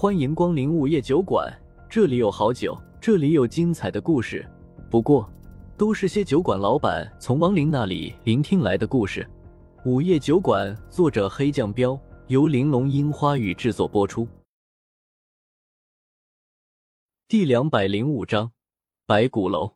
欢迎光临午夜酒馆，这里有好酒，这里有精彩的故事。不过，都是些酒馆老板从亡灵那里聆听来的故事。午夜酒馆，作者黑酱标，由玲珑樱花雨制作播出。第两百零五章，白骨楼。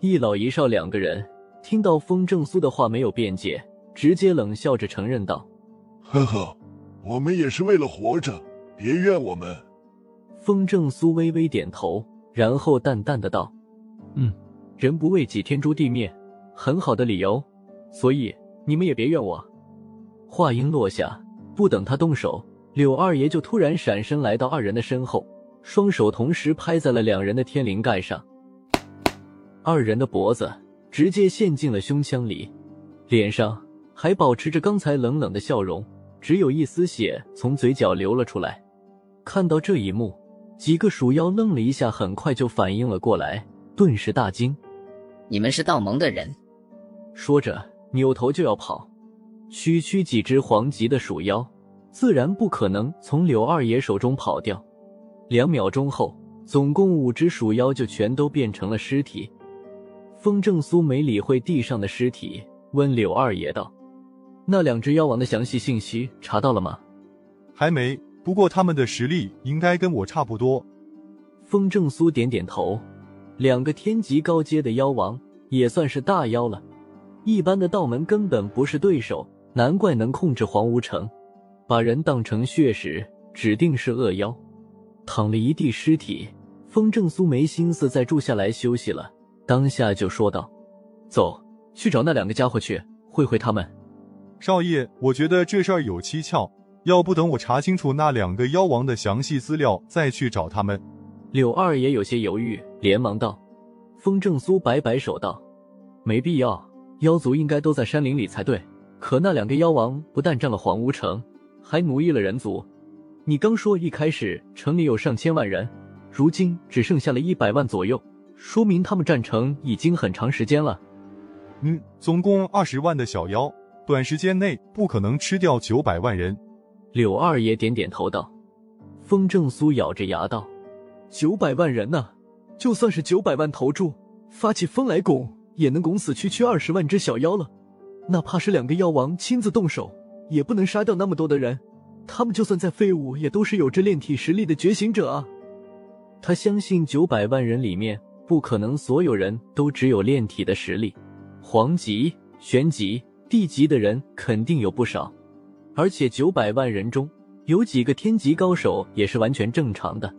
一老一少两个人听到风正苏的话，没有辩解，直接冷笑着承认道：“呵呵，我们也是为了活着，别怨我们。”风正苏微微点头，然后淡淡的道：“嗯，人不为己，天诛地灭，很好的理由，所以你们也别怨我。”话音落下，不等他动手，柳二爷就突然闪身来到二人的身后，双手同时拍在了两人的天灵盖上。二人的脖子直接陷进了胸腔里，脸上还保持着刚才冷冷的笑容，只有一丝血从嘴角流了出来。看到这一幕，几个鼠妖愣了一下，很快就反应了过来，顿时大惊：“你们是道盟的人？”说着扭头就要跑。区区几只黄级的鼠妖，自然不可能从柳二爷手中跑掉。两秒钟后，总共五只鼠妖就全都变成了尸体。风正苏没理会地上的尸体，问柳二爷道：“那两只妖王的详细信息查到了吗？”“还没，不过他们的实力应该跟我差不多。”风正苏点点头。两个天级高阶的妖王也算是大妖了，一般的道门根本不是对手，难怪能控制黄无城，把人当成血食，指定是恶妖。躺了一地尸体，风正苏没心思再住下来休息了。当下就说道：“走去找那两个家伙去会会他们。”少爷，我觉得这事儿有蹊跷，要不等我查清楚那两个妖王的详细资料再去找他们。柳二也有些犹豫，连忙道：“风正苏摆摆手道，没必要，妖族应该都在山林里才对。可那两个妖王不但占了黄屋城，还奴役了人族。你刚说一开始城里有上千万人，如今只剩下了一百万左右。”说明他们占城已经很长时间了。嗯，总共二十万的小妖，短时间内不可能吃掉九百万人。柳二爷点点头道。风正苏咬着牙道：“九百万人呢？就算是九百万头猪发起风来拱，也能拱死区区二十万只小妖了。哪怕是两个妖王亲自动手，也不能杀掉那么多的人。他们就算再废物，也都是有着炼体实力的觉醒者啊。他相信九百万人里面。”不可能，所有人都只有炼体的实力，黄级、玄级、地级的人肯定有不少，而且九百万人中有几个天级高手也是完全正常的。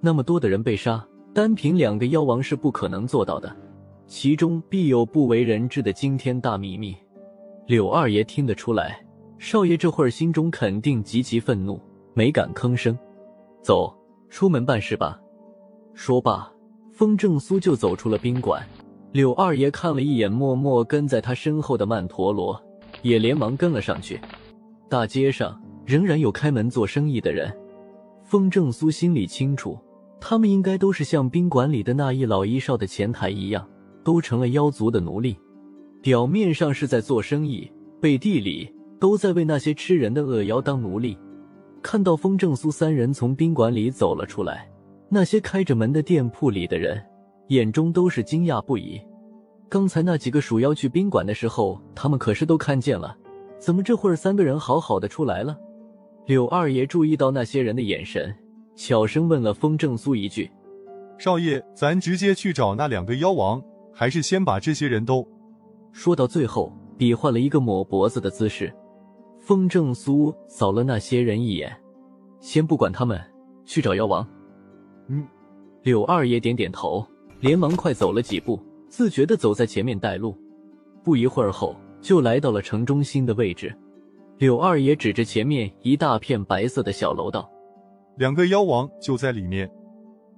那么多的人被杀，单凭两个妖王是不可能做到的，其中必有不为人知的惊天大秘密。柳二爷听得出来，少爷这会儿心中肯定极其愤怒，没敢吭声。走出门办事吧。说罢。风正苏就走出了宾馆，柳二爷看了一眼默默跟在他身后的曼陀罗，也连忙跟了上去。大街上仍然有开门做生意的人，风正苏心里清楚，他们应该都是像宾馆里的那一老一少的前台一样，都成了妖族的奴隶。表面上是在做生意，背地里都在为那些吃人的恶妖当奴隶。看到风正苏三人从宾馆里走了出来。那些开着门的店铺里的人，眼中都是惊讶不已。刚才那几个鼠妖去宾馆的时候，他们可是都看见了，怎么这会儿三个人好好的出来了？柳二爷注意到那些人的眼神，悄声问了风正苏一句：“少爷，咱直接去找那两个妖王，还是先把这些人都……”说到最后，比划了一个抹脖子的姿势。风正苏扫了那些人一眼，先不管他们，去找妖王。嗯，柳二爷点点头，连忙快走了几步，自觉的走在前面带路。不一会儿后，就来到了城中心的位置。柳二爷指着前面一大片白色的小楼道：“两个妖王就在里面。”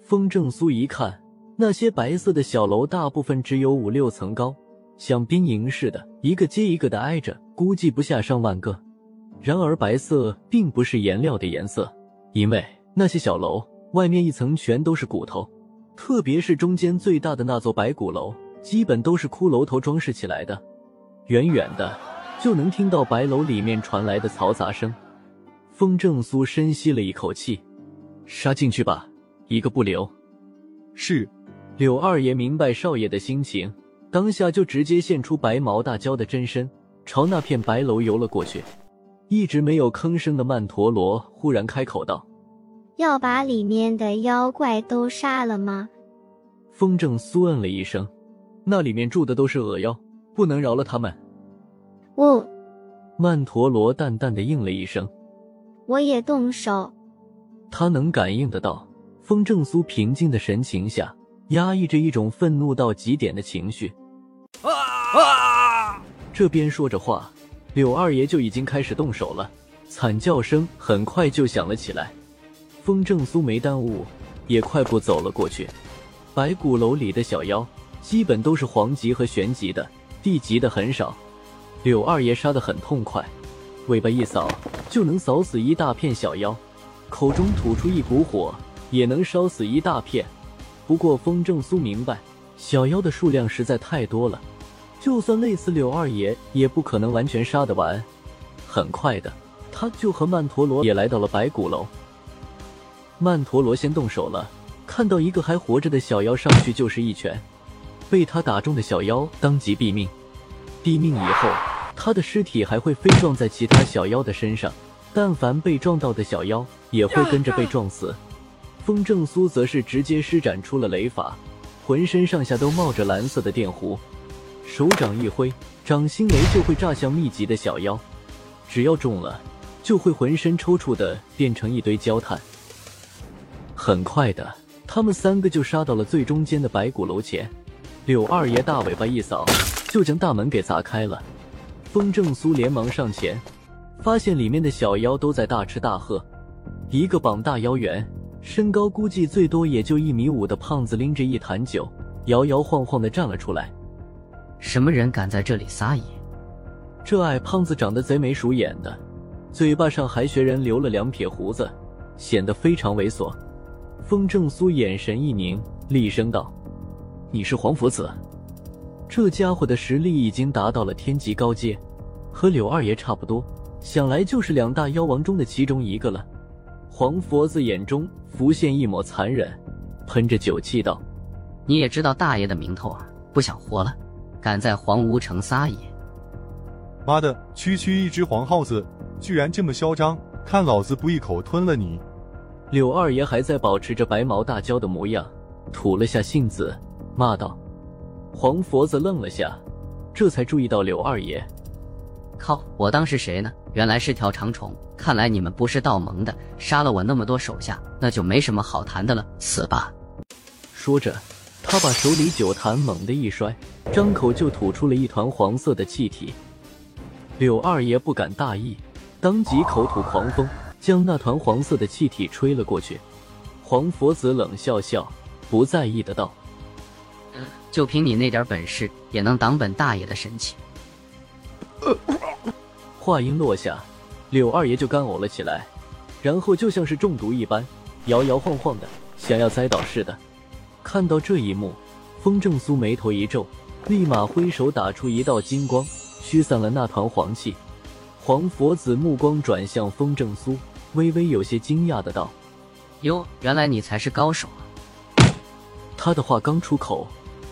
风正苏一看，那些白色的小楼大部分只有五六层高，像兵营似的，一个接一个的挨着，估计不下上万个。然而，白色并不是颜料的颜色，因为那些小楼。外面一层全都是骨头，特别是中间最大的那座白骨楼，基本都是骷髅头装饰起来的。远远的就能听到白楼里面传来的嘈杂声。风正苏深吸了一口气，杀进去吧，一个不留。是。柳二爷明白少爷的心情，当下就直接现出白毛大蛟的真身，朝那片白楼游了过去。一直没有吭声的曼陀罗忽然开口道：“要把里面的妖怪都杀了吗？”风正苏嗯了一声：“那里面住的都是恶妖，不能饶了他们。”我。曼陀罗淡淡的应了一声：“我也动手。”他能感应得到，风正苏平静的神情下。压抑着一种愤怒到极点的情绪。啊啊！这边说着话，柳二爷就已经开始动手了，惨叫声很快就响了起来。风正苏没耽误，也快步走了过去。白骨楼里的小妖基本都是黄级和玄级的，地级的很少。柳二爷杀得很痛快，尾巴一扫就能扫死一大片小妖，口中吐出一股火，也能烧死一大片。不过，风正苏明白，小妖的数量实在太多了，就算累死柳二爷，也不可能完全杀得完。很快的，他就和曼陀罗也来到了白骨楼。曼陀罗先动手了，看到一个还活着的小妖，上去就是一拳，被他打中的小妖当即毙命。毙命以后，他的尸体还会飞撞在其他小妖的身上，但凡被撞到的小妖，也会跟着被撞死。风正苏则是直接施展出了雷法，浑身上下都冒着蓝色的电弧，手掌一挥，掌心雷就会炸向密集的小妖，只要中了，就会浑身抽搐的变成一堆焦炭。很快的，他们三个就杀到了最中间的白骨楼前，柳二爷大尾巴一扫，就将大门给砸开了。风正苏连忙上前，发现里面的小妖都在大吃大喝，一个膀大腰圆。身高估计最多也就一米五的胖子拎着一坛酒，摇摇晃晃的站了出来。什么人敢在这里撒野？这矮胖子长得贼眉鼠眼的，嘴巴上还学人留了两撇胡子，显得非常猥琐。风正苏眼神一凝，厉声道：“你是黄佛子？”这家伙的实力已经达到了天级高阶，和柳二爷差不多，想来就是两大妖王中的其中一个了。黄佛子眼中浮现一抹残忍，喷着酒气道：“你也知道大爷的名头啊，不想活了，敢在黄无城撒野！妈的，区区一只黄耗子，居然这么嚣张！看老子不一口吞了你！”柳二爷还在保持着白毛大蛟的模样，吐了下信子，骂道：“黄佛子愣了下，这才注意到柳二爷。”靠！我当是谁呢？原来是条长虫。看来你们不是道盟的，杀了我那么多手下，那就没什么好谈的了。死吧！说着，他把手里酒坛猛地一摔，张口就吐出了一团黄色的气体。柳二爷不敢大意，当即口吐狂风，将那团黄色的气体吹了过去。黄佛子冷笑笑，不在意的道：“就凭你那点本事，也能挡本大爷的神器？” 话音落下，柳二爷就干呕了起来，然后就像是中毒一般，摇摇晃晃的，想要栽倒似的。看到这一幕，风正苏眉头一皱，立马挥手打出一道金光，驱散了那团黄气。黄佛子目光转向风正苏，微微有些惊讶的道：“哟，原来你才是高手啊！”他的话刚出口，